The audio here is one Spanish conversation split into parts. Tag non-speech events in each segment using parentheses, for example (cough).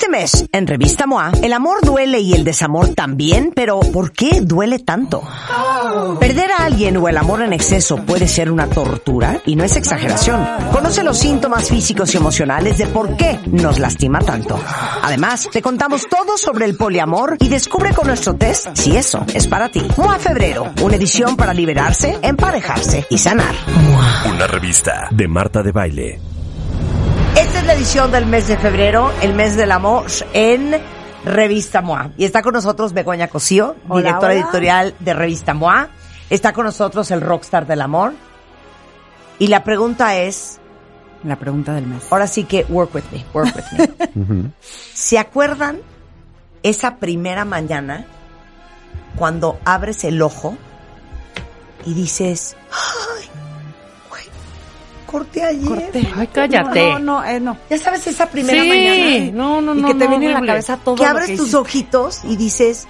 Este mes, en Revista MOA, el amor duele y el desamor también, pero ¿por qué duele tanto? Perder a alguien o el amor en exceso puede ser una tortura y no es exageración. Conoce los síntomas físicos y emocionales de por qué nos lastima tanto. Además, te contamos todo sobre el poliamor y descubre con nuestro test si eso es para ti. MOA Febrero, una edición para liberarse, emparejarse y sanar. Una revista de Marta de Baile. Edición del mes de febrero, el mes del amor en Revista MOA. Y está con nosotros Begoña Cosío, Hola, directora hola. editorial de Revista MOA. Está con nosotros el rockstar del amor. Y la pregunta es, La pregunta del mes. ahora sí que work with me, work with me. (laughs) ¿Se acuerdan esa primera mañana cuando abres el ojo y dices, güey, corté ayer? Corté. Ay, cállate. No, no, eh, no. Ya sabes esa primera Sí, mañana no, no, y no. que te no, viene en la cabeza todo que lo abres que tus ojitos y dices,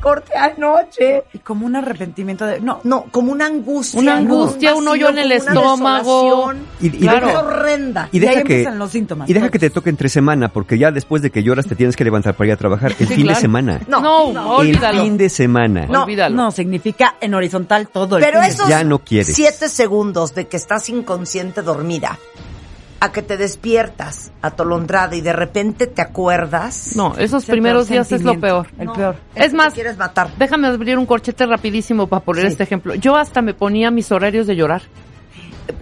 Corté anoche. Y como un arrepentimiento de... No, No, como una angustia. Una angustia, un hoyo en el estómago. Y, y Claro. deja, horrenda. y y deja ahí que, empiezan los síntomas. y deja que te toque entre semana, porque ya después de que lloras te tienes que levantar para ir a trabajar. (laughs) El Sí, fin claro. de semana. No, No, no. olvídalo. El fin de semana. No, Olvídalo. No, significa en horizontal todo el Pero fin esos Ya no quieres. siete segundos de que estás inconsciente dormida, a que te despiertas atolondrada y de repente te acuerdas. No, esos primeros días es lo peor. El No, peor. Es más, te quieres matar. Déjame abrir un corchete rapidísimo para poner Sí. este ejemplo. Yo hasta me ponía mis horarios de llorar.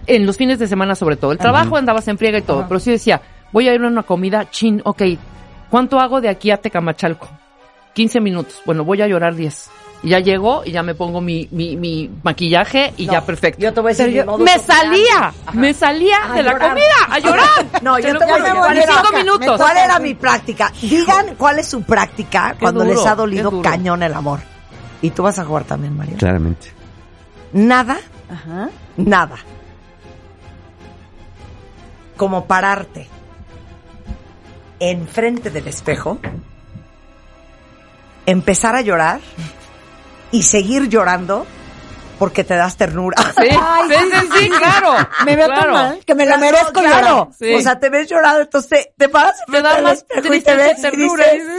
En los fines de semana sobre todo. El trabajo andabas en friega y todo, Ajá. pero sí decía, voy a ir a una comida, chin, ok, ¿cuánto hago de aquí a Tecamachalco? 15 minutos. Bueno, voy a llorar 10. Ya llego y ya me pongo mi, mi, mi maquillaje y No, ya perfecto. Yo te voy a decir yo- modus me salía, me salía de la llorar. comida a llorar. (laughs) No, yo te voy a decir minutos. cuál era mi práctica. Digan cuál es su práctica cuando duro, les ha dolido cañón el amor. Y tú vas a jugar también, María. Claramente. Nada, Ajá. nada. Como pararte enfrente del espejo, empezar a llorar y seguir llorando porque te das ternura. Sí, (laughs) sí, sí, sí, claro. Me veo claro. tan mal que me lo merezco claro. Sí. O sea, te ves llorando, entonces te, te paras Te da más y te y ves y ternura. dices,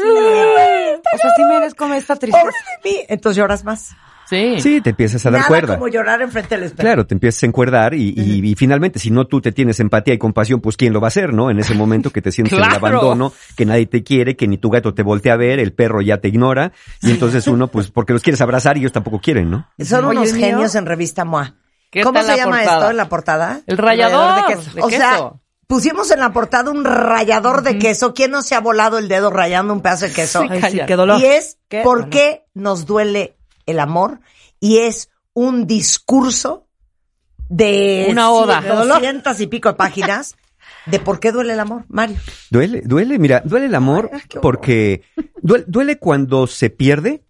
O sea, sí merezco esta tristeza. pobre de mí. Entonces lloras más. Sí. Sí, te empiezas a dar Nada cuerda. como llorar enfrente del espejo. Claro, te empiezas a encuerdar y, y- y finalmente, si no tú te tienes empatía y compasión, pues ¿quién lo va a hacer, no? En ese momento que te sientes en el (laughs) abandono, que nadie te quiere, que ni tu gato te voltea a ver, el perro ya te ignora, y entonces uno, pues, porque los quieres abrazar y ellos tampoco quieren, ¿no? Son Oye, unos mío- genios en revista MOA. ¿Qué ¿Cómo se la llama portada? esto en la portada? El rallador de queso. de o sea, queso. pusimos en la portada un rallador de queso. ¿Quién no se ha volado el dedo rayando un pedazo de queso? Sí, Ay, sí, cállate. qué dolor. Y es Qué por qué nos duele el amor y es un discurso de Una oda. de 200 y pico de páginas de por qué duele el amor, Mario. Duele, duele, mira, duele el amor Ay, porque duele, duele cuando se pierde,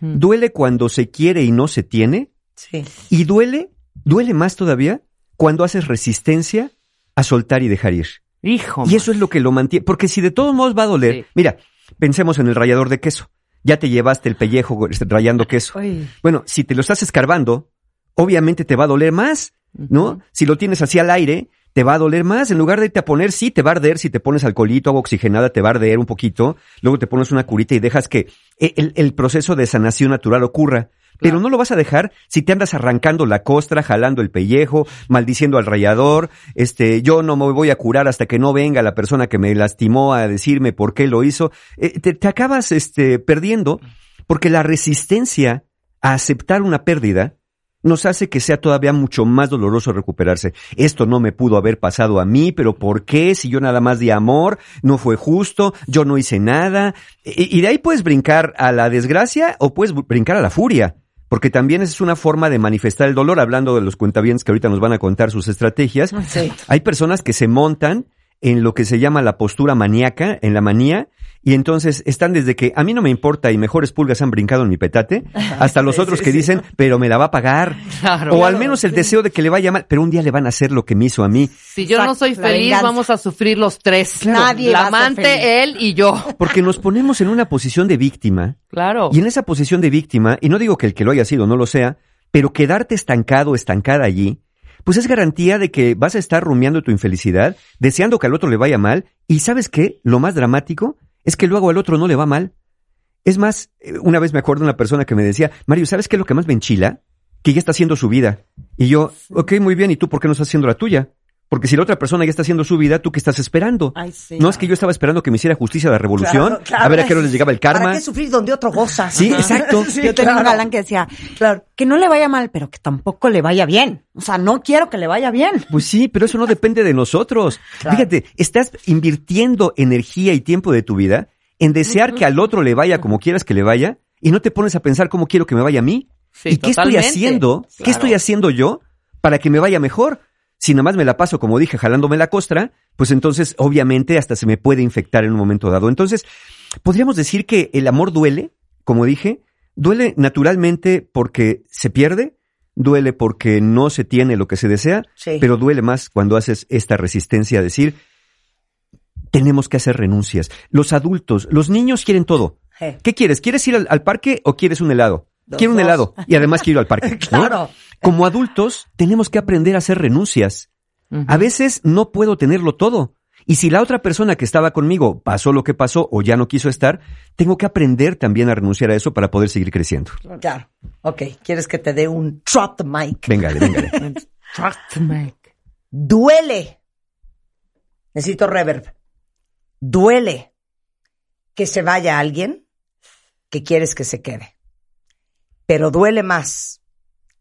duele cuando se quiere y no se tiene, Sí. y duele, duele más todavía cuando haces resistencia a soltar y dejar ir. Hijo. Y eso es lo que lo mantiene. Porque si de todos modos va a doler, Sí. mira, pensemos en el rallador de queso. Ya te llevaste el pellejo rayando queso. Bueno, si te lo estás escarbando, obviamente te va a doler más, ¿no? Si lo tienes así al aire, te va a doler más. En lugar de irte a poner, sí, te va a arder. Si te pones alcoholito, agua oxigenada, te va a arder un poquito. Luego te pones una curita y dejas que e, el, el proceso de sanación natural ocurra. Pero no lo vas a dejar si te andas arrancando la costra, jalando el pellejo, maldiciendo al rayador. Este, yo no me voy a curar hasta que no venga la persona que me lastimó a decirme por qué lo hizo. Eh, te, te acabas, este, perdiendo porque la resistencia a aceptar una pérdida nos hace que sea todavía mucho más doloroso recuperarse. Esto no me pudo haber pasado a mí, pero ¿por qué? Si yo nada más di amor, no fue justo, yo no hice nada. Y, y de ahí puedes brincar a la desgracia o puedes brincar a la furia. Porque también es una forma de manifestar el dolor, hablando de los cuentavientes que ahorita nos van a contar sus estrategias. Sí. Hay personas que se montan en lo que se llama la postura maníaca, en la manía, y entonces están desde que a mí no me importa y mejores pulgas han brincado en mi petate, hasta los Sí, otros sí, que sí. dicen, pero me la va a pagar. Claro. o al menos el deseo de que le vaya mal, pero un día le van a hacer lo que me hizo a mí. Si yo no soy feliz, vamos a sufrir los tres. Claro. Nadie La amante, él y yo. Porque nos ponemos en una posición de víctima, Claro. y en esa posición de víctima, y no digo que el que lo haya sido no lo sea, pero quedarte estancado, estancada allí, pues es garantía de que vas a estar rumiando tu infelicidad, deseando que al otro le vaya mal, y ¿sabes qué? Lo más dramático es que luego al otro no le va mal. Es más, eh, una vez me acuerdo de una persona que me decía, Mario, ¿sabes qué es lo que más me enchila? Que ya está haciendo su vida. Y yo, ok, muy bien, ¿y tú por qué no estás haciendo la tuya? Porque si la otra persona ya está haciendo su vida, ¿tú qué estás esperando? Ay, sí. no es que yo estaba esperando que me hiciera justicia la revolución, Claro, claro. a ver a qué hora les llegaba el ¿Para karma. qué sufrir donde otro goza? Sí, exacto. (laughs) Sí, Yo tenía un galán que decía, Claro. que no le vaya mal, pero que tampoco le vaya bien. O sea, no quiero que le vaya bien. Pues sí, pero eso no depende de nosotros. Claro. Fíjate, estás invirtiendo energía y tiempo de tu vida en desear que al otro le vaya como quieras que le vaya y no te pones a pensar cómo quiero que me vaya a mí. Sí, ¿Y qué estoy haciendo? ¿Qué estoy haciendo yo para que me vaya mejor? Si nada más me la paso, como dije, jalándome la costra, pues entonces obviamente hasta se me puede infectar en un momento dado. Entonces, podríamos decir que el amor duele, como dije, duele naturalmente porque se pierde, duele porque no se tiene lo que se desea, Sí. pero duele más cuando haces esta resistencia a decir, tenemos que hacer renuncias. Los adultos, los niños quieren todo. ¿Qué quieres? ¿Quieres ir al, al parque o quieres un helado? Quiero un dos. helado y además quiero ir al (laughs) parque. ¿no? Como adultos tenemos que aprender a hacer renuncias. A veces no puedo tenerlo todo. Y si la otra persona que estaba conmigo pasó lo que pasó o ya no quiso estar, tengo que aprender también a renunciar a eso para poder seguir creciendo. Claro. Ok. ¿Quieres que te dé un the mic? Véngale, véngale. Trust to make. Duele. Necesito reverb. Duele que se vaya alguien que quieres que se quede. Pero duele más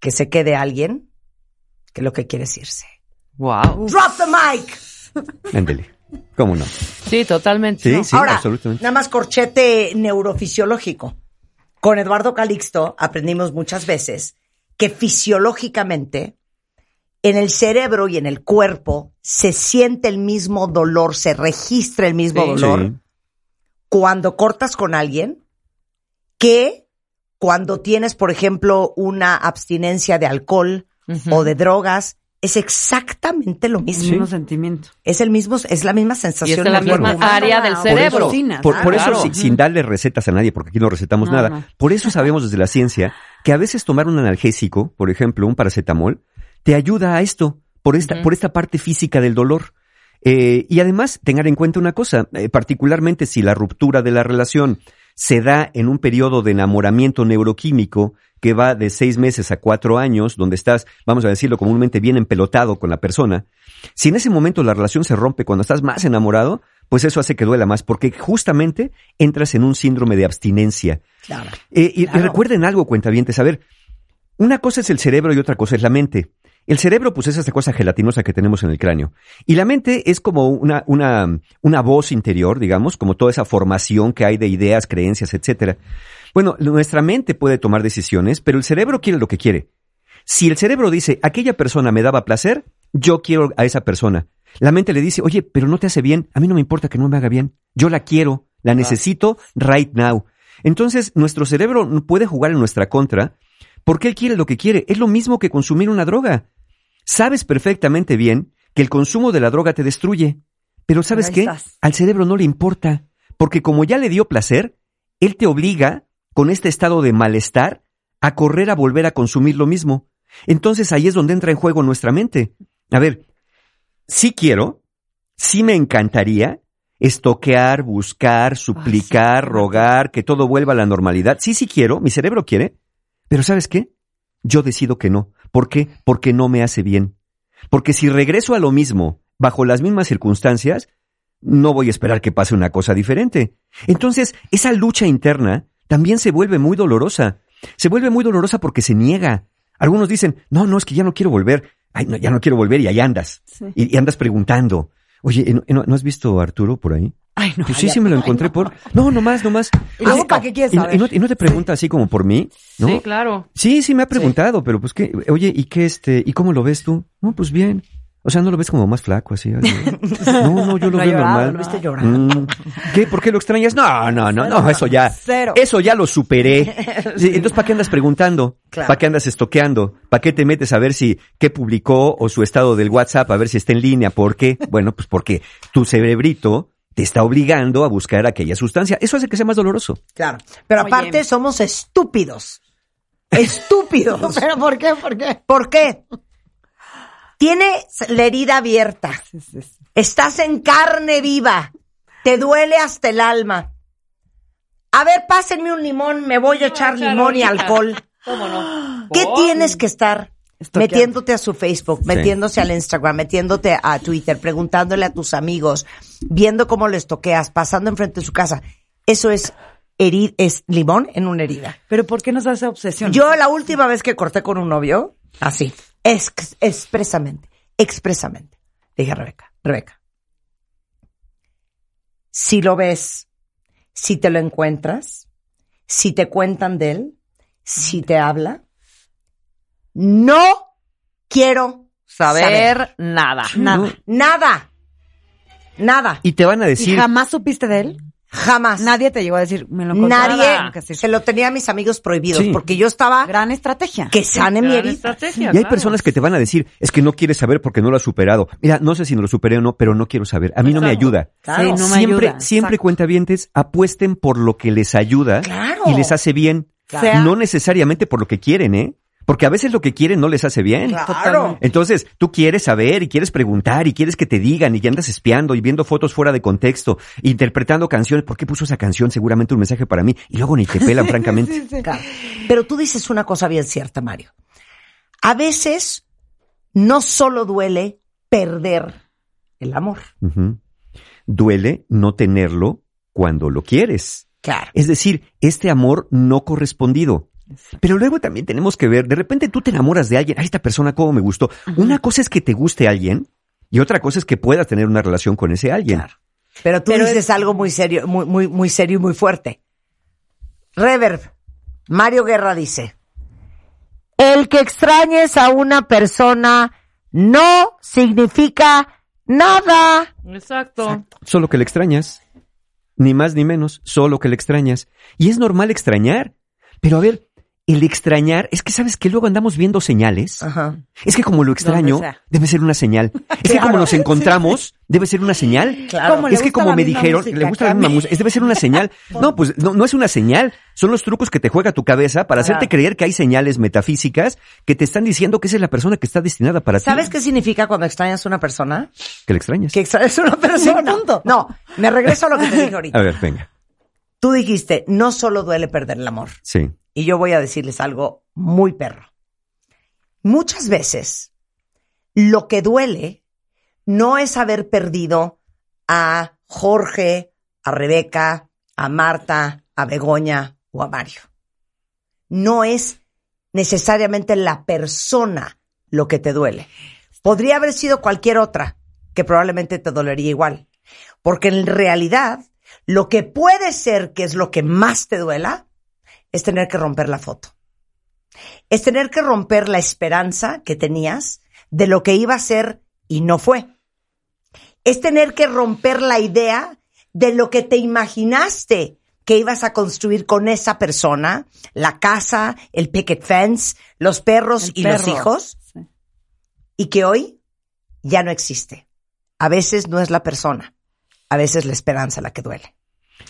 que se quede alguien que lo que quieres irse. Wow. Drop the mic. Ándele. ¿Cómo no? Sí, totalmente. Sí, No. sí, Ahora, absolutamente. nada más corchete neurofisiológico. Con Eduardo Calixto aprendimos muchas veces que fisiológicamente en el cerebro y en el cuerpo se siente el mismo dolor, se registra el mismo Sí. dolor Sí. cuando cortas con alguien que cuando tienes, por ejemplo, una abstinencia de alcohol o de drogas. Es exactamente lo El mismo. mismo sentimiento. Es el mismo, es la misma Y es sensación. de la misma cuerpo. área del Por cerebro. eso- Por, por ah, eso, claro. si- sin darle recetas a nadie, porque aquí no recetamos No, nada, no. por eso sabemos desde la ciencia que a veces tomar un analgésico, por ejemplo, un paracetamol, te ayuda a esto, por esta, por esta parte física del dolor. Eh, y además, tengan en cuenta una cosa, eh, particularmente si la ruptura de la relación se da en un periodo de enamoramiento neuroquímico que va de seis meses a cuatro años, donde estás, vamos a decirlo comúnmente, bien empelotado con la persona, si en ese momento la relación se rompe cuando estás más enamorado, pues eso hace que duela más, porque justamente entras en un síndrome de abstinencia. Claro. Eh, y, Claro. recuerden algo, cuentavientes, a ver, una cosa es el cerebro y otra cosa es la mente. El cerebro, pues es esta cosa gelatinosa que tenemos en el cráneo. Y la mente es como una, una, una voz interior, digamos, como toda esa formación que hay de ideas, creencias, etcétera. Bueno, nuestra mente puede tomar decisiones, pero el cerebro quiere lo que quiere. Si el cerebro dice, aquella persona me daba placer, yo quiero a esa persona. La mente le dice, oye, pero no te hace bien, a mí no me importa que no me haga bien, yo la quiero, la necesito right now. Entonces, nuestro cerebro puede jugar en nuestra contra porque él quiere lo que quiere. Es lo mismo que consumir una droga. Sabes perfectamente bien que el consumo de la droga te destruye, pero ¿sabes qué? estás. Al cerebro no le importa, porque como ya le dio placer, él te obliga, con este estado de malestar, a correr a volver a consumir lo mismo. Entonces ahí es donde entra en juego nuestra mente. A ver, sí quiero, sí me encantaría estoquear, buscar, suplicar, rogar, que todo vuelva a la normalidad. Sí, sí quiero, mi cerebro quiere, pero ¿sabes qué? Yo decido que no. ¿Por qué? Porque no me hace bien. Porque si regreso a lo mismo, bajo las mismas circunstancias, no voy a esperar que pase una cosa diferente. Entonces, esa lucha interna también se vuelve muy dolorosa. Se vuelve muy dolorosa porque se niega. Algunos dicen, no, no, es que ya no quiero volver. Ay, no, ya no quiero volver y ahí andas. Sí. Y, y andas preguntando. Oye, ¿no, no- no has visto a Arturo por ahí? Ay, no. Pues sí, sí me lo encontré por... No, nomás, nomás. ¿Y luego Ah, para qué quieres no- saber? y no, y no te pregunta así como por mí, ¿no? Sí, claro. Sí, sí me ha preguntado, pero pues qué, oye, ¿y qué este, y cómo lo ves tú? No, pues bien. O sea, ¿no lo ves como más flaco así? (laughs) No, no, yo lo No veo llorado, normal. ¿no? ¿Viste llorando? Mm, ¿Qué? ¿Por qué lo extrañas? No, no, no, no, eso ya. Cero. Eso ya lo superé. (laughs) Sí, entonces, ¿para qué andas preguntando? Claro. ¿Para qué andas estoqueando? ¿Para qué te metes a ver si qué publicó o su estado del WhatsApp a ver si está en línea? ¿Por qué? Bueno, pues porque tu cerebrito te está obligando a buscar aquella sustancia. Eso hace que sea más doloroso. Claro. Pero Oye. aparte somos estúpidos. Estúpidos. (laughs) ¿Pero por qué? ¿Por qué? ¿Por qué? Tienes la herida abierta. Estás en carne viva. Te duele hasta el alma. A ver, pásenme un limón, me voy a echar echar limón y alcohol. ¿Cómo no? ¿Qué tienes que estar? Estoqueando. Metiéndote a su Facebook, metiéndose al Instagram, metiéndote a Twitter, preguntándole a tus amigos, viendo cómo les toqueas, pasando enfrente de su casa. Eso es herir, es limón en una herida. Pero ¿por qué nos hace obsesión? Yo la última vez que corté con un novio, así, ex- expresamente, expresamente, dije a Rebeca, Rebeca, si lo ves, si te lo encuentras, si te cuentan de él, si te habla, no quiero Saber, saber nada. Nada. nada, nada, Y te van a ¿Y decir, jamás supiste de él? Jamás. Nadie te llegó a decir, me lo. Nadie se lo tenía a mis amigos prohibidos Sí. porque yo estaba Gran estrategia. que sane mi Gran herida. estrategia, y hay claro. personas que te van a decir, es que no quieres saber porque no lo has superado. Mira, no sé si no lo superé o no, pero no quiero saber. A mí no me ayuda. Sí, no me siempre, ayuda. siempre cuentavientes apuesten por lo que les ayuda Claro. y les hace bien. Claro. No necesariamente por lo que quieren, ¿eh? Porque a veces lo que quieren no les hace bien. Claro. Entonces, tú quieres saber y quieres preguntar y quieres que te digan y ya andas espiando y viendo fotos fuera de contexto, interpretando canciones. ¿Por qué puso esa canción? Seguramente un mensaje para mí. Y luego ni te (laughs) pelan, francamente. Claro. Pero tú dices una cosa bien cierta, Mario. A veces no solo duele perder el amor. Duele no tenerlo cuando lo quieres. Claro. Es decir, este amor no correspondido. Pero luego también tenemos que ver, de repente tú te enamoras de alguien, a esta persona cómo me gustó. Una cosa es que te guste alguien y otra cosa es que puedas tener una relación con ese alguien. Pero tú Pero dices algo muy serio, muy, muy, muy serio y muy fuerte. Reverb, Mario Guerra dice, el que extrañes a una persona no significa nada. Exacto. Solo que le extrañas. Ni más ni menos, solo que le extrañas. Y es normal extrañar. Pero a ver, el extrañar, es que sabes que luego andamos viendo señales. Ajá. Es que como lo extraño, debe ser una señal. Es que como nos encontramos, debe ser una señal. (laughs) Claro. Como es que como la me dijeron, música le gusta la misma música, es- debe ser una señal. (laughs) No, pues no, no es una señal. Son los trucos que te juega tu cabeza para hacerte creer que hay señales metafísicas que te están diciendo que esa es la persona que está destinada para ti. ¿Sabes qué significa cuando extrañas a una persona? Que le extrañas. Que extrañas a una persona. punto. No, me regreso a lo que te dije (laughs) ahorita. A ver, venga. Tú dijiste, no solo duele perder el amor. Sí. Y yo voy a decirles algo muy perro. Muchas veces lo que duele no es haber perdido a Jorge, a Rebeca, a Marta, a Begoña o a Mario. No es necesariamente la persona lo que te duele. Podría haber sido cualquier otra que probablemente te dolería igual. Porque en realidad lo que puede ser que es lo que más te duela es tener que romper la foto. Es tener que romper la esperanza que tenías de lo que iba a ser y no fue. Es tener que romper la idea de lo que te imaginaste que ibas a construir con esa persona, la casa, el picket fence, los perros El y los hijos, Sí. y que hoy ya no existe. A veces no es la persona, a veces la esperanza la que duele.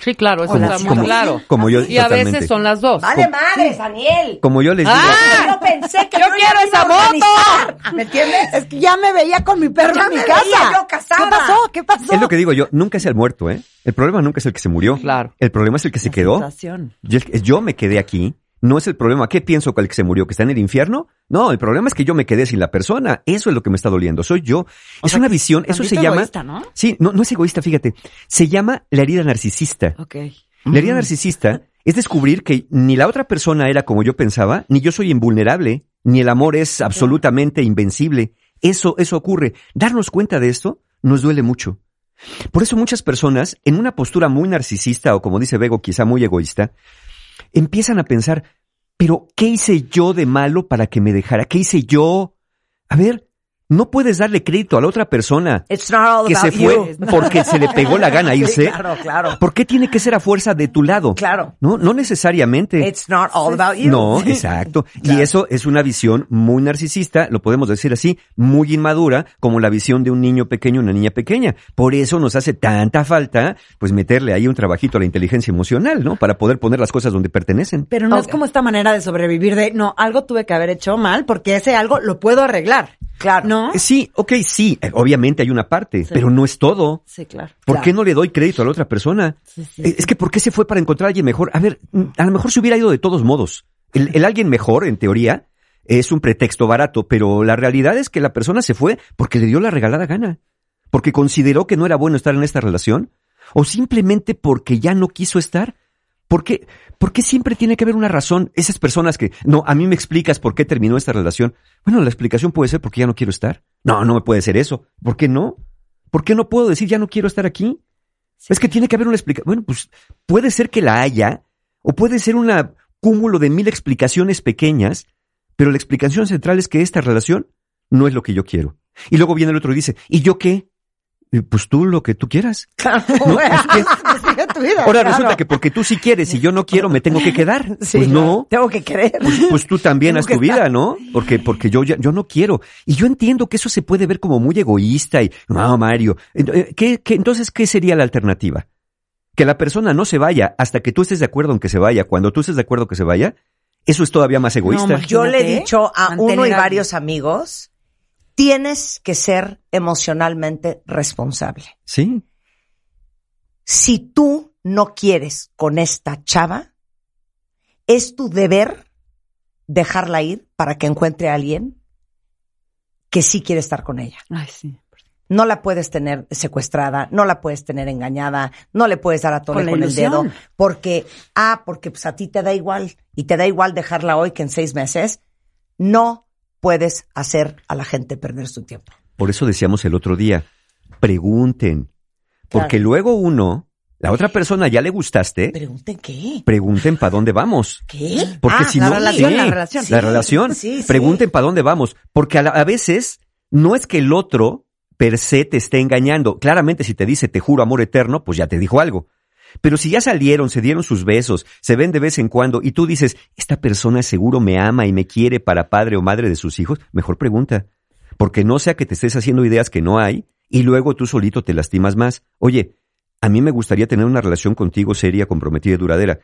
Sí, claro, eso Como- está muy claro. como yo, Y a veces son las dos. Vale madres, Daniel. Como yo les digo, ¡Ah! Yo pensé que Yo no quiero iba a esa organizar, ¿Me entiendes? Es que ya me veía con mi perro Ya en mi me casa. veía yo casada. ¿Qué pasó? ¿Qué pasó? es lo que digo yo, nunca es el muerto, ¿eh? El problema nunca es el que se murió. Claro. El problema es el que se La quedó. sensación. Yo, yo me quedé aquí. No es el problema. ¿Qué pienso con el que se murió? ¿Que está en el infierno? No, el problema es que yo me quedé sin la persona. Eso es lo que me está doliendo. Soy yo. O es una que visión. Eso se llama. egoísta, ¿no? Sí, no, no es egoísta, fíjate. Se llama la herida narcisista. Ok. La herida narcisista (laughs) es descubrir que ni la otra persona era como yo pensaba, ni yo soy invulnerable, ni el amor es absolutamente invencible. Eso, eso ocurre. Darnos cuenta de esto nos duele mucho. Por eso muchas personas, en una postura muy narcisista o como dice Bego, quizá muy egoísta, empiezan a pensar, pero ¿qué hice yo de malo para que me dejara? ¿Qué hice yo? A ver, no puedes darle crédito a la otra persona It's not all que se fue you. (laughs) porque se le pegó la gana Sí, irse. claro, claro. ¿Por qué tiene que ser a fuerza de tu lado? Claro. No, no necesariamente. It's not all about you. No, (laughs) exacto. Y eso es una visión muy narcisista, lo podemos decir así, muy inmadura, como la visión de un niño pequeño, una niña pequeña. Por eso nos hace tanta falta, pues meterle ahí un trabajito a la inteligencia emocional, ¿no? Para poder poner las cosas donde pertenecen. Pero no es como esta manera de sobrevivir de, no, algo tuve que haber hecho mal porque ese algo lo puedo arreglar. Claro. ¿No? Eh, Sí, ok, sí, eh, obviamente hay una parte, pero no es todo. Sí, claro. ¿Por Claro. qué no le doy crédito a la otra persona? Sí, sí, Eh, Es que ¿por qué se fue para encontrar a alguien mejor? A ver, mm, a lo mejor se hubiera ido de todos modos. El, el alguien mejor, en teoría, es un pretexto barato, pero la realidad es que la persona se fue porque le dio la regalada gana. Porque consideró que no era bueno estar en esta relación. O simplemente porque ya no quiso estar. ¿Por qué, ¿Por qué siempre tiene que haber una razón? Esas personas que, no, a mí me explicas por qué terminó esta relación. Bueno, la explicación puede ser porque ya no quiero estar. No, no me puede ser eso. ¿Por qué no? ¿Por qué no puedo decir ya no quiero estar aquí? Es que tiene que haber una explicación. Bueno, pues puede ser que la haya, o puede ser un cúmulo de mil explicaciones pequeñas, pero la explicación central es que esta relación no es lo que yo quiero. Y luego viene el otro y dice, ¿y yo qué? Y, Pues tú lo que tú quieras. (laughs) Claro. ¿no? Es que- (laughs) Sigue tu vida, ahora claro. resulta que porque tú sí quieres y yo no quiero, me tengo que quedar. (laughs) Sí, pues no. Tengo que creer. Pues tú también Tengo haz tu vida, ¿no? Porque, porque yo ya, yo no quiero. Y yo entiendo que eso se puede ver como muy egoísta y, no, Mario. Ent- ¿Qué, qué- entonces, ¿qué sería la alternativa? Que la persona no se vaya hasta que tú estés de acuerdo en que se vaya. Cuando tú estés de acuerdo que se vaya, eso es todavía más egoísta. Yo le he dicho a uno y varios amigos, tienes que ser emocionalmente responsable. sí. Si tú no quieres con esta chava, es tu deber dejarla ir para que encuentre a alguien que sí quiere estar con ella. Ay, sí. No la puedes tener secuestrada, no la puedes tener engañada, no le puedes dar a tole Con con, el dedo, porque, ah, porque pues a ti te da igual y te da igual dejarla hoy que en seis meses. No puedes hacer a la gente perder su tiempo. Por eso decíamos el otro día, pregunten. Porque Claro. luego uno, la otra persona ya le gustaste, Pregunten qué. pregunten para dónde vamos. ¿Qué? Porque Ah, si la no, relación, sí, la relación. la Sí, relación. sí, sí. Pregunten para dónde vamos. Porque a, la- a veces no es que el otro per se te esté engañando. Claramente, si te dice te juro amor eterno, pues ya te dijo algo. Pero si ya salieron, se dieron sus besos, se ven de vez en cuando y tú dices, esta persona seguro me ama y me quiere para padre o madre de sus hijos, mejor pregunta. Porque no sea que te estés haciendo ideas que no hay y luego tú solito te lastimas más. Oye, a mí me gustaría tener una relación contigo seria, comprometida y duradera.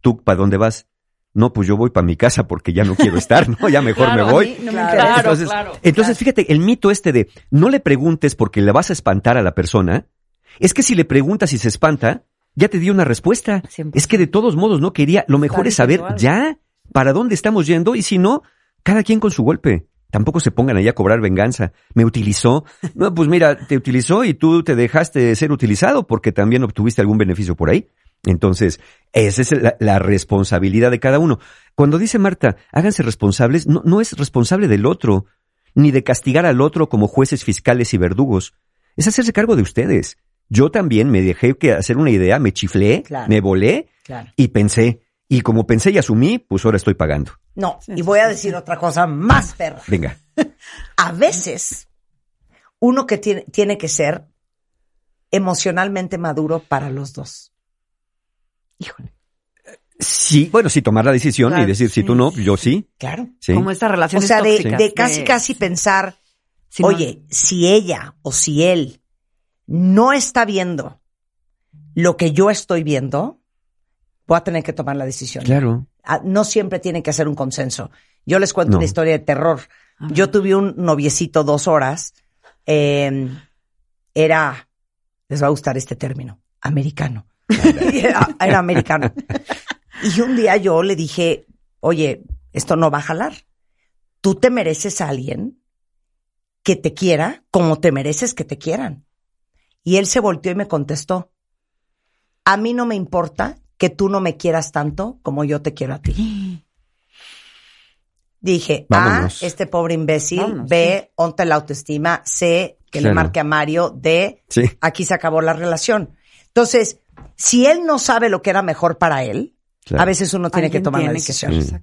¿Tú para dónde vas? No, pues yo voy para mi casa porque ya no quiero estar, ¿no? Ya mejor Claro, me voy. No me Claro. entonces, claro. entonces fíjate, el mito este de no le preguntes porque le vas a espantar a la persona, es que si le preguntas y se espanta, ya te dio una respuesta. 100%. Es que de todos modos no quería, lo mejor es saber ya para dónde estamos yendo y si no, cada quien con su golpe. Tampoco se pongan ahí a cobrar venganza. Me utilizó. (laughs) No, pues mira, te utilizó y tú te dejaste de ser utilizado porque también obtuviste algún beneficio por ahí. Entonces, esa es la, la responsabilidad de cada uno. Cuando dice Marta, háganse responsables, no, no es responsable del otro, ni de castigar al otro como jueces fiscales y verdugos. Es hacerse cargo de ustedes. Yo también me dejé que hacer una idea, me chiflé, Claro. me volé Claro. y pensé. Y como pensé y asumí, pues ahora estoy pagando. No, y voy a decir otra cosa más perra. Venga. (laughs) A veces, uno que tiene, tiene que ser emocionalmente maduro para los dos. Híjole. Sí, bueno, sí, tomar la decisión Claro, y decir, si tú no, yo sí. Claro. Sí. Como esta relación O sea, de, casi, casi pensar, Sí, no. oye, si ella o si él no está viendo lo que yo estoy viendo, voy a tener que tomar la decisión. Claro. Ah, No siempre tiene que hacer un consenso. Yo les cuento No. una historia de terror. Yo tuve un noviecito dos horas. eh, era, les va a gustar este término, americano. (laughs) era, era americano. Y un día yo le dije, oye, esto no va a jalar. Tú te mereces a alguien que te quiera como te mereces que te quieran. Y él se volteó y me contestó, a mí no me importa que tú no me quieras tanto como yo te quiero a ti. (gasps) Dije, Vámonos. A, este pobre imbécil, Vámonos, B, onta la autoestima, C, que le marque a Mario, D, Sí. aquí se acabó la relación. Entonces, si él no sabe lo que era mejor para él, Claro. a veces uno tiene que tomar la decisión. Sí.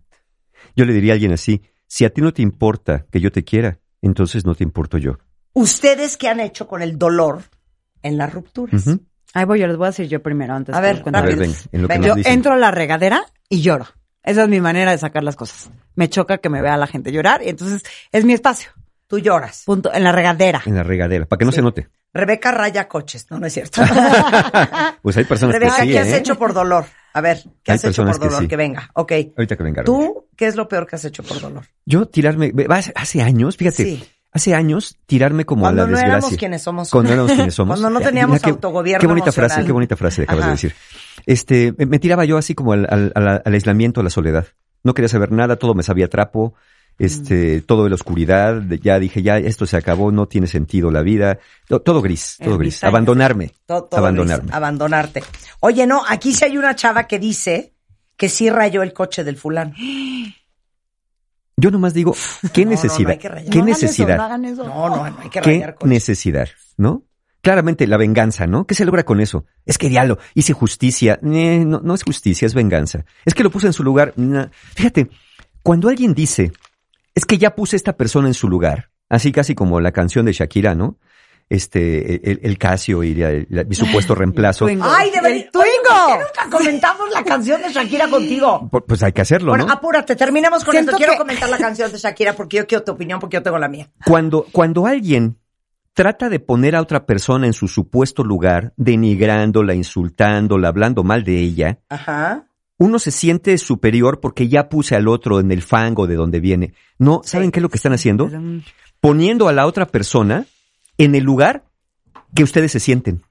Yo le diría a alguien así, si a ti no te importa que yo te quiera, entonces no te importo yo. ¿Ustedes qué han hecho con el dolor en las rupturas? Ahí voy, yo les voy a decir yo primero antes. A ver, A ver, rápido. venga, en lo que Venga. nos Yo dicen. entro a la regadera y lloro. Esa es mi manera de sacar las cosas. Me choca que me vea la gente llorar y entonces es mi espacio. Tú lloras. Punto. En la regadera. En la regadera, para que no se note. Rebeca raya coches. No, no es cierto. (laughs) Pues hay personas Rebeca, que sí, ¿qué has ¿eh? hecho por dolor? A ver, ¿qué Hay has hecho por que dolor? sí. Que, venga. Ok. Ahorita que venga. Rebeca. ¿Tú qué es lo peor que has hecho por dolor? Yo tirarme, hace años, fíjate, Sí. Hace años tirarme como Cuando a la no desgracia. éramos quienes somos. Cuando no éramos (laughs) quienes somos. Cuando no teníamos qué- autogobierno Qué bonita emocional. frase, qué bonita frase acabas Ajá. de decir. Este, me, tiraba yo así como al, al- al- al aislamiento, a la soledad. No quería saber nada, todo me sabía trapo, Mm. este, todo de la oscuridad. Ya dije, ya esto se acabó, no tiene sentido la vida. To- Todo gris, todo gris. Abandonarme. Todo- todo abandonarme. gris, abandonarte. Oye, no, aquí sí hay una chava que dice que sí rayó el coche del fulano. Yo nomás digo, (laughs) ¿qué No, no, no necesidad? hay que rayar. ¿Qué No hagan eso, necesidad? no hagan eso. No, no, no hay que ¿Qué rayar coche. necesidad? ¿No? Claramente la venganza, ¿no? ¿Qué se logra con eso? Es que diablo, hice justicia. Eh, no, no es justicia, es venganza. Es que lo puse en su lugar. Nah. Fíjate, cuando alguien dice, es que ya puse a esta persona en su lugar, así casi como la canción de Shakira, ¿no? Este, el, el Casio y la- la- mi supuesto (laughs) reemplazo. Twingo. Ay, de verdad. Twingo. ¿Por qué nunca comentamos la canción de Shakira contigo? Pu- Pues hay que hacerlo, Bueno, ¿no? apúrate, terminemos con Siento esto. Quiero que- comentar la canción de Shakira porque yo quiero tu opinión, porque yo tengo la mía. Cuando, cuando alguien trata de poner a otra persona en su supuesto lugar, denigrándola, insultándola, hablando mal de ella, Ajá. uno se siente superior porque ya puse al otro en el fango de donde viene. No, ¿saben qué es lo que están haciendo? Poniendo a la otra persona en el lugar que ustedes se sienten.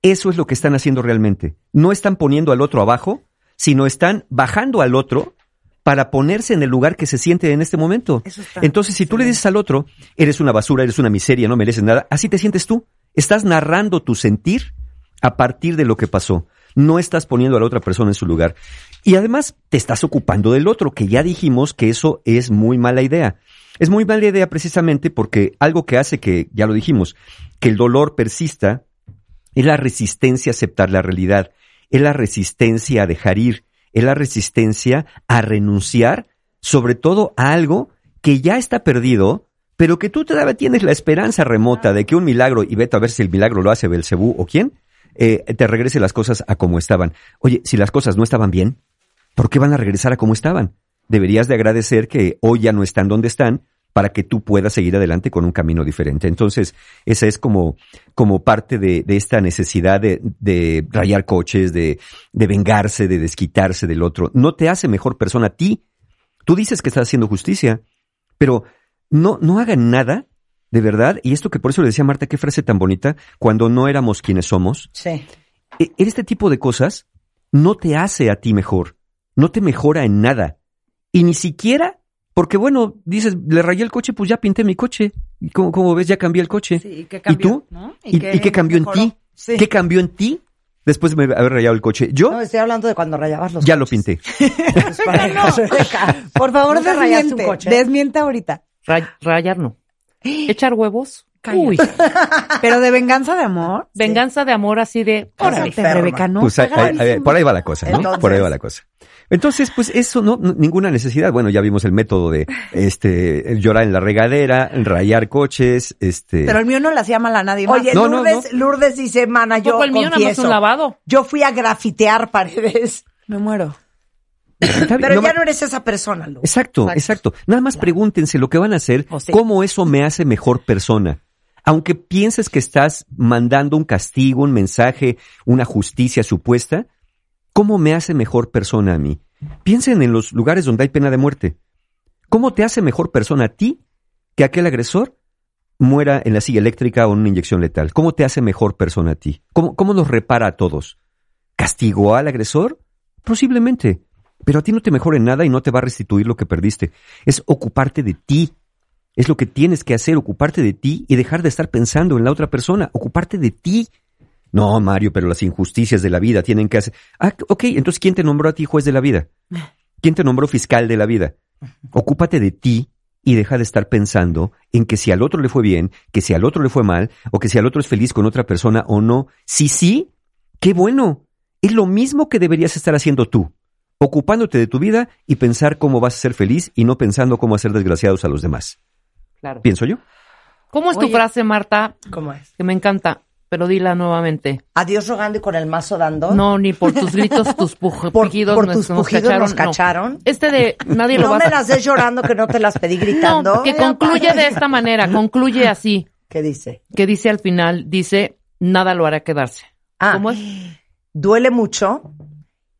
Eso es lo que están haciendo realmente. No están poniendo al otro abajo, sino están bajando al otro para ponerse en el lugar que se siente en este momento. Entonces, si tú le dices al otro, eres una basura, eres una miseria, no mereces nada, así te sientes tú. Estás narrando tu sentir a partir de lo que pasó. No estás poniendo a la otra persona en su lugar. Y además te estás ocupando del otro, que ya dijimos que eso es muy mala idea. Es muy mala idea precisamente porque algo que hace que, ya lo dijimos, que el dolor persista es la resistencia a aceptar la realidad, es la resistencia a dejar ir, es la resistencia a renunciar, sobre todo a algo que ya está perdido, pero que tú todavía tienes la esperanza remota de que un milagro, y vete a ver si el milagro lo hace Belcebú o quién, eh, te regrese las cosas a como estaban. Oye, si las cosas no estaban bien, ¿por qué van a regresar a como estaban? Deberías de agradecer que hoy ya no están donde están para que tú puedas seguir adelante con un camino diferente. Entonces, esa es como, como parte de, de esta necesidad de, de rayar coches, de, de vengarse, de desquitarse del otro. No te hace mejor persona a ti. Tú dices que estás haciendo justicia, pero no, no hagan nada, de verdad, y esto que por eso le decía a Marta, qué frase tan bonita, cuando no éramos quienes somos, Sí. e- este tipo de cosas no te hace a ti mejor, no te mejora en nada. Y ni siquiera, porque bueno, dices, le rayé el coche, pues ya pinté mi coche. Y como, como ves, ya cambié el coche. Sí, ¿y qué ¿Y cambió, tú? no? ¿Y, y qué cambió en ti? Sí. ¿Qué cambió en ti después de haber rayado el coche? Yo No, estoy hablando de cuando rayabas los ya lo pinté. (laughs) Pues para que- Por favor, ¿Nunca rayaste un desmiente. coche? Desmiente ahorita. Ray- rayar no. (gasps) Echar huevos. Uy, (laughs) Pero de venganza de amor. venganza de amor así de, órale. Rebeca, no. Pues, por ahí va la cosa, ¿no? Entonces- por ahí va la cosa. Entonces, pues eso no, no- ninguna necesidad. Bueno, ya vimos el método de este llorar en la regadera, rayar coches, este Pero el mío no le hacía mal a nadie más. Oye, No, no, Lourdes, Lourdes dice, mana, yo el mío, confieso, un lavado. yo fui a grafitear paredes. me muero. Pero no ya no eres esa persona, Lu. Exacto, exacto. Nada más pregúntense lo que van a hacer, O sí. cómo eso me hace mejor persona. Aunque pienses que estás mandando un castigo, un mensaje, una justicia supuesta, ¿cómo me hace mejor persona a mí? Piensen en los lugares donde hay pena de muerte. ¿Cómo te hace mejor persona a ti que aquel agresor muera en la silla eléctrica o en una inyección letal? ¿Cómo te hace mejor persona a ti? ¿Cómo, cómo nos repara a todos? ¿Castigó al agresor? Posiblemente. Pero a ti no te mejora en nada y no te va a restituir lo que perdiste. Es ocuparte de ti. Es lo que tienes que hacer, ocuparte de ti y dejar de estar pensando en la otra persona, ocuparte de ti. No, Mario, pero las injusticias de la vida tienen que hacer. Ah, ok, entonces ¿quién te nombró a ti juez de la vida? (laughs) ¿Quién te nombró fiscal de la vida? Ocúpate de ti y deja de estar pensando en que si al otro le fue bien, que si al otro le fue mal, o que si al otro es feliz con otra persona o no. Sí, sí, qué bueno. Es lo mismo que deberías estar haciendo tú, ocupándote de tu vida y pensar cómo vas a ser feliz y no pensando cómo hacer desgraciados a los demás. Claro. Pienso yo. ¿Cómo es tu frase, Marta? ¿Cómo es? Que me encanta, pero dila nuevamente. Adiós rogando y con el mazo dando. No, ni por tus gritos, tus (laughs) por, pujidos, por nos- tus nos pujidos nos cacharon. No. cacharon. Este de nadie lo No va me a las des llorando que no te las pedí (laughs) gritando. No, que concluye de esta manera, concluye así, ¿Qué dice? que dice al final, dice, nada lo hará quedarse. Ah, ¿Cómo es? duele mucho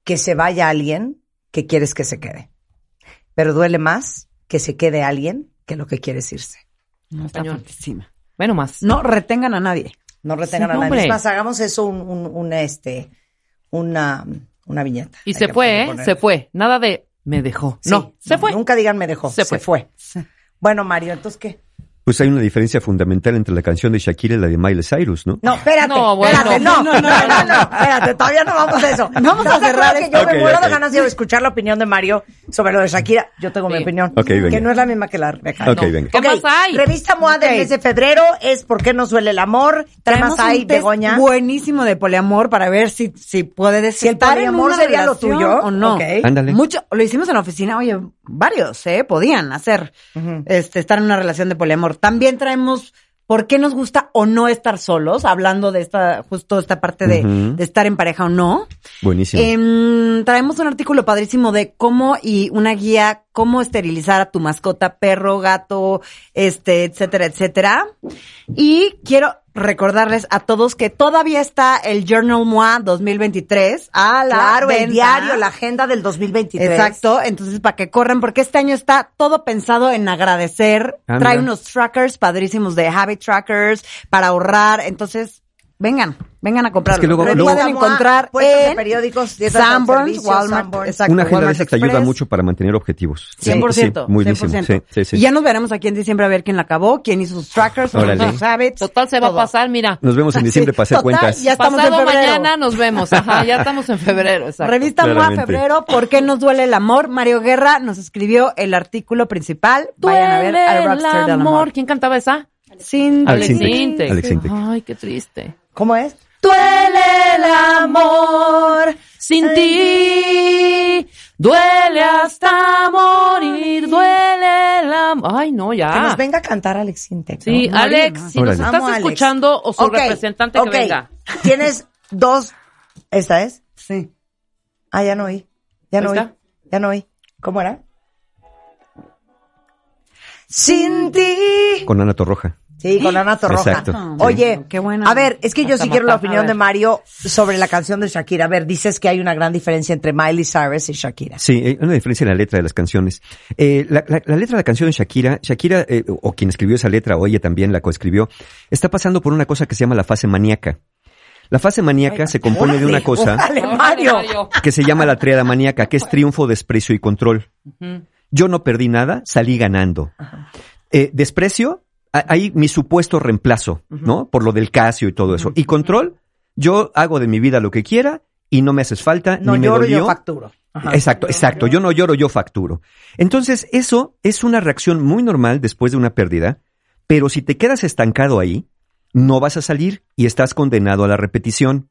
que se vaya alguien que quieres que se quede. Pero duele más que se quede alguien que lo que quieres irse. No, está. Bueno, más. No retengan a nadie. No retengan Sí, a nadie. Es más, hagamos eso un, un, un, este, una, una viñeta. Y Hay se fue, ¿eh? Se fue. Nada de me dejó. Sí, no, se fue. Nunca digan me dejó. Se Se, fue. fue. Bueno, Mario, ¿entonces qué? Pues hay una diferencia fundamental entre la canción de Shakira y la de Miley Cyrus, ¿no? No, espérate. No, bueno. Espérate, no, no, no, no, no, espérate, todavía no vamos a eso. (laughs) Vamos a ¿Estás de cerrar esto? yo me muero de ganas de escuchar la opinión de Mario sobre lo de Shakira. Yo tengo mi opinión. Ok, venga. Que no es la misma que la Rebeca. Ok, No. venga. ¿Qué más hay? Revista MOA del mes de febrero es ¿Por qué nos duele el amor? ¿Qué más hay, Begoña? buenísimo de poliamor para ver si, si puedes Si el poliamor sería lo tuyo, o no. ok. Ándale. Mucho, lo hicimos en la oficina, oye, varios, eh, podían hacer, este, estar en una relación de poliamor. También traemos por qué nos gusta o no estar solos, hablando de esta, justo esta parte de, estar en pareja o no. Buenísimo. Em, traemos un artículo padrísimo de cómo y una guía, cómo esterilizar a tu mascota, perro, gato, este, etcétera, etcétera. Y quiero recordarles a todos que todavía está el Journal MOA 2023 a la Claro, el diario, la agenda del 2023. Exacto, entonces para que corran, porque este año está todo pensado en agradecer. Trae unos trackers padrísimos de habit trackers para ahorrar. Entonces, vengan, vengan a comprarlo. Es que luego- Lo luego- pueden encontrar puestos de en periódicos, de Sanborns, Walmart, Sanborns. exacto, Una agenda de Walmart esas te ayuda mucho para mantener objetivos. Sí, 100%. Sí, muy buenísimo. 100%. Sí, sí, sí. Y ya nos veremos aquí en diciembre a ver quién la acabó, quién hizo sus trackers, sus habits. Total se va todo. a pasar, mira. Nos vemos en (laughs) diciembre para hacer Total, cuentas. ya estamos Pasado en febrero. mañana nos vemos. Ajá, ya estamos en febrero. Exacto. Revista MOA. Febrero, ¿por qué nos duele el amor? Mario Guerra nos escribió el artículo principal. Vayan a ver al el Rockstar del amor. amor. ¿Quién cantaba esa? Sin Alex Alex Intec. Intec. Alex Intec. Ay, qué triste. ¿Cómo es? Duele el amor sin ti. Duele hasta morir. Duele el amor. Ay, no, ya. Que nos venga a cantar Alex Intec. Sí, ¿no? Alex, si nos estás Amo a Alex. escuchando o su representante que venga. (laughs) Tienes dos. ¿Esta es? Sí. Ah, ya no oí. Ya no oí. Ya no oí. ¿Cómo era? Sin ti. Con Ana Torroja. Sí, con Ana Torroja. Exacto. Oye, Qué buena. A ver, es que yo Hasta sí quiero la opinión de Mario sobre la canción de Shakira. A ver, dices que hay una gran diferencia entre Miley Cyrus y Shakira. Sí, hay una diferencia en la letra de las canciones. Eh, la, la- la letra de la canción de Shakira, Shakira, eh, o quien escribió esa letra, o ella también la coescribió, está pasando por una cosa que se llama la fase maníaca. La fase maníaca se compone de una cosa órale, Mario. Que se llama la triada maníaca, que es triunfo, desprecio y control. Yo no perdí nada, salí ganando. Eh, desprecio, ahí mi supuesto reemplazo, ¿no? Por lo del Casio y todo eso. Y control, yo hago de mi vida lo que quiera y no me haces falta, No ni me lloro, dolió. yo facturo. Ajá. Exacto, exacto. Yo no lloro, yo facturo. Entonces, eso es una reacción muy normal después de una pérdida, pero si te quedas estancado ahí, no vas a salir y estás condenado a la repetición.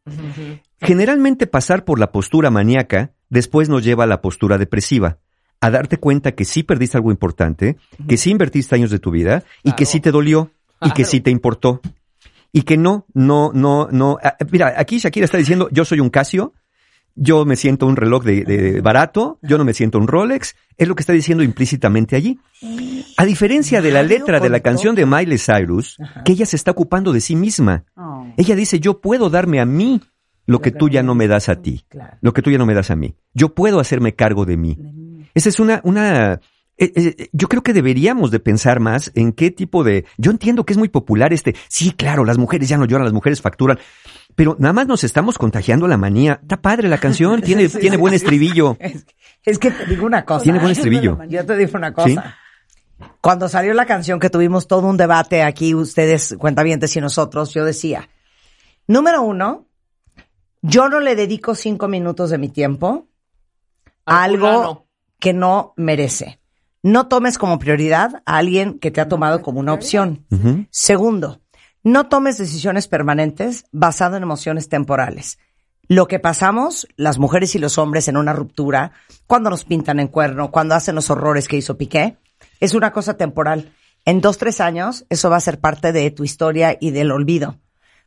Generalmente pasar por la postura maníaca después nos lleva a la postura depresiva, a darte cuenta que sí perdiste algo importante, que sí invertiste años de tu vida y que sí te dolió y que sí te importó. Y que no, no, no, no. Mira, aquí Shakira está diciendo, yo soy un Casio, yo me siento un reloj de, de barato, yo no me siento un Rolex, es lo que está diciendo implícitamente allí. A diferencia de la letra de la canción de Miley Cyrus, que ella se está ocupando de sí misma. Ella dice, yo puedo darme a mí lo que tú ya no me das a ti, lo que tú ya no me das a mí. Yo puedo hacerme cargo de mí. Esa es una, una, eh, eh, yo creo que deberíamos de pensar más en qué tipo de, yo entiendo que es muy popular este, sí, claro, las mujeres ya no lloran, las mujeres facturan, pero nada más nos estamos contagiando la manía. Está padre la canción, tiene, (laughs) tiene buen estribillo. (laughs) Es, es que te digo una cosa. Tiene buen estribillo. (laughs) Yo te digo una cosa. Sí. Cuando salió la canción que tuvimos todo un debate aquí, ustedes, cuentavientes y nosotros, yo decía, número uno, yo no le dedico cinco minutos de mi tiempo a Al algo. Que no merece. No tomes como prioridad a alguien que te ha tomado como una opción. Segundo, no tomes decisiones permanentes basado en emociones temporales. Lo que pasamos, las mujeres y los hombres en una ruptura, cuando nos pintan en cuerno, cuando hacen los horrores que hizo Piqué, es una cosa temporal. En dos, tres años, eso va a ser parte de tu historia y del olvido.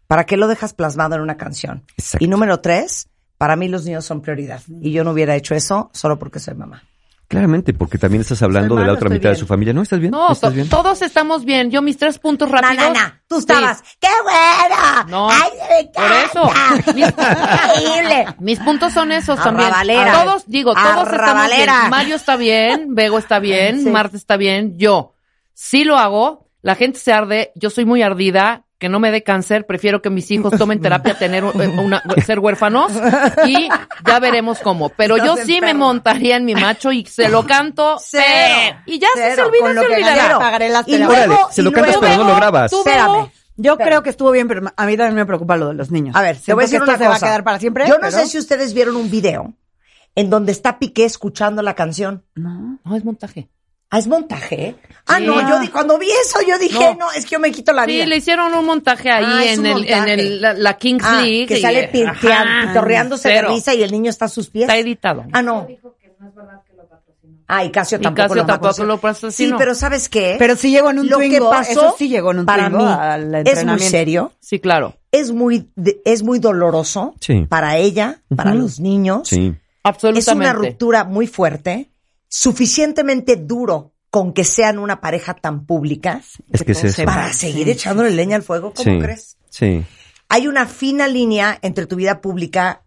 ¿Para qué lo dejas plasmado en una canción? Exacto. Y número tres, para mí los niños son prioridad. Y yo no hubiera hecho eso solo porque soy mamá. Claramente, porque también estás hablando de la otra mitad de su familia. ¿No estás bien? No, ¿Estás bien? todos estamos bien. Yo mis tres puntos rápidos. no, no. Tú Sí. estabas. ¡Qué bueno! No, ¡Ay, me por eso. (laughs) Mis- ¡Increíble! Mis puntos son esos también. Arrabalera. Todos, digo, todos estamos Arrabalera. bien. Mario está bien, Bego está bien, Sí. Marta está bien, yo sí lo hago, La gente se arde, yo soy muy ardida, que no me dé cáncer, prefiero que mis hijos tomen terapia, (laughs) tener una, ser huérfanos y ya veremos cómo. Pero yo sí me montaría en mi macho y se lo canto. (laughs) Cero. y ya si se Cero, olvida, se olvidará. ganaron. Pagaré las Y luego- Órale, se lo cantas pero no lo grabas. tú Espérame. Yo creo que estuvo bien, pero a mí también me preocupa lo de los niños. A ver, te voy a decir que esto una se va a cosa. quedar para siempre. Yo no pero- sé si ustedes vieron un video en donde está Piqué escuchando la canción. No. No, es montaje. Ah, es montaje. Ah, Sí. no, yo di- cuando vi eso yo dije, no, No. es que yo me quito la vida. Sí, le hicieron un montaje ahí Ah, es en, un el, en el, la, la Kings Ah, League. que y- sale pitorreándose de risa y el niño está a sus pies. Está editado. Ah, no. Ah, y Casio Y tampoco Casio lo tampoco patrocinó. lo patrocinó. Sí, pero ¿sabes qué? Pero sí llegó en un Lo que Twingo, pasó eso sí llegó en un para Twingo mí al es muy serio, Sí, claro. es muy, de- es muy doloroso Sí. para ella, para los niños. Sí. Absolutamente. Es una ruptura muy fuerte, suficientemente duro con que sean una pareja tan pública Es que es eso. para seguir echándole leña al fuego, ¿cómo Sí. crees? Sí. Hay una fina línea entre tu vida pública,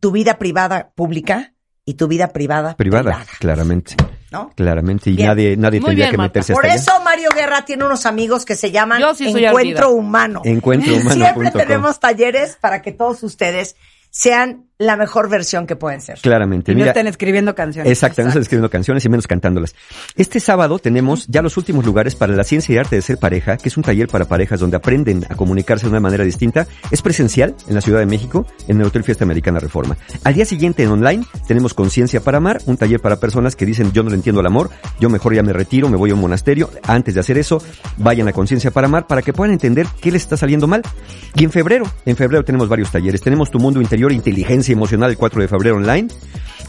tu vida privada pública y tu vida privada Privada, claramente. ¿no? Claramente. Y Bien. nadie, nadie Muy tendría bien, que Marta. meterse Por hasta allá. eso Mario Guerra tiene unos amigos que se llaman sí soy Encuentro. Humano. Encuentrohumano.com. Siempre tenemos talleres para que todos ustedes sean la mejor versión que pueden ser. Claramente. Y no Mira, estén escribiendo canciones. Exacto, no están escribiendo canciones y menos cantándolas. Este sábado tenemos ya los últimos lugares para la ciencia y arte de ser pareja, que es un taller para parejas donde aprenden a comunicarse de una manera distinta. Es presencial en la Ciudad de México, en el Hotel Fiesta Americana Reforma. Al día siguiente en online tenemos Conciencia para Amar, un taller para personas que dicen yo no le entiendo el amor, yo mejor ya me retiro, me voy a un monasterio. Antes de hacer eso, vayan a Conciencia para Amar para que puedan entender qué les está saliendo mal. Y en febrero, en febrero tenemos varios talleres. Tenemos Tu Mundo Interior e Emocional el 4 de febrero online.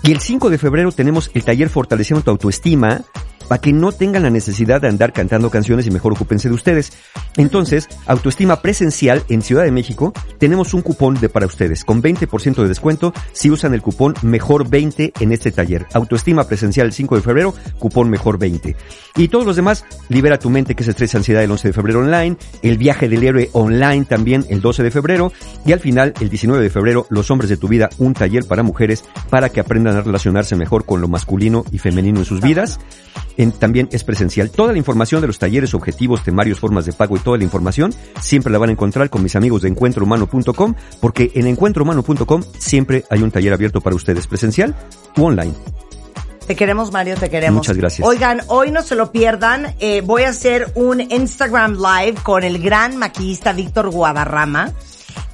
Y el 5 de febrero tenemos el taller Fortaleciendo tu autoestima para que no tengan la necesidad de andar cantando canciones y mejor ocúpense de ustedes. Entonces, autoestima presencial en Ciudad de México, tenemos un cupón de para ustedes con 20% de descuento si usan el cupón Mejor 20 en este taller. Autoestima presencial el 5 de febrero, cupón Mejor 20. Y todos los demás, Libera tu mente que es estrés ansiedad el 11 de febrero online, el viaje del héroe online también el 12 de febrero y al final el 19 de febrero Los hombres de tu vida, un taller para mujeres para que aprendan a relacionarse mejor con lo masculino y femenino en sus vidas. En- también es presencial. Toda la información de los talleres, objetivos, temarios, formas de pago y toda la información siempre la van a encontrar con mis amigos de encuentrohumano.com porque en encuentrohumano.com siempre hay un taller abierto para ustedes presencial u online. Te queremos, Mario, te queremos. Muchas gracias. Oigan, hoy no se lo pierdan. eh, voy a hacer un Instagram Live con el gran maquillista Víctor Guadarrama,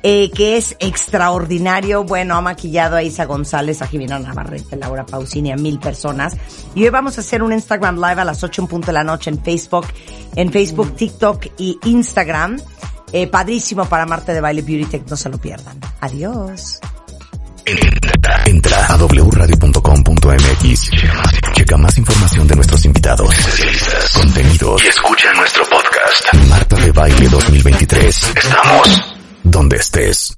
eh, que es extraordinario. Bueno, ha maquillado a Isa González, a Jimena Navarrete, Laura Pausini, a mil personas. Y hoy vamos a hacer un Instagram Live a las 8 en punto de la noche en Facebook, en Facebook, TikTok y Instagram. Eh, padrísimo para Marte de Baile Beauty Tech, no se lo pierdan. Adiós. Entra a wradio.com.mx. Checa más información de nuestros invitados, contenidos y escucha nuestro podcast. Marta de Baile 2023. Estamos donde estés.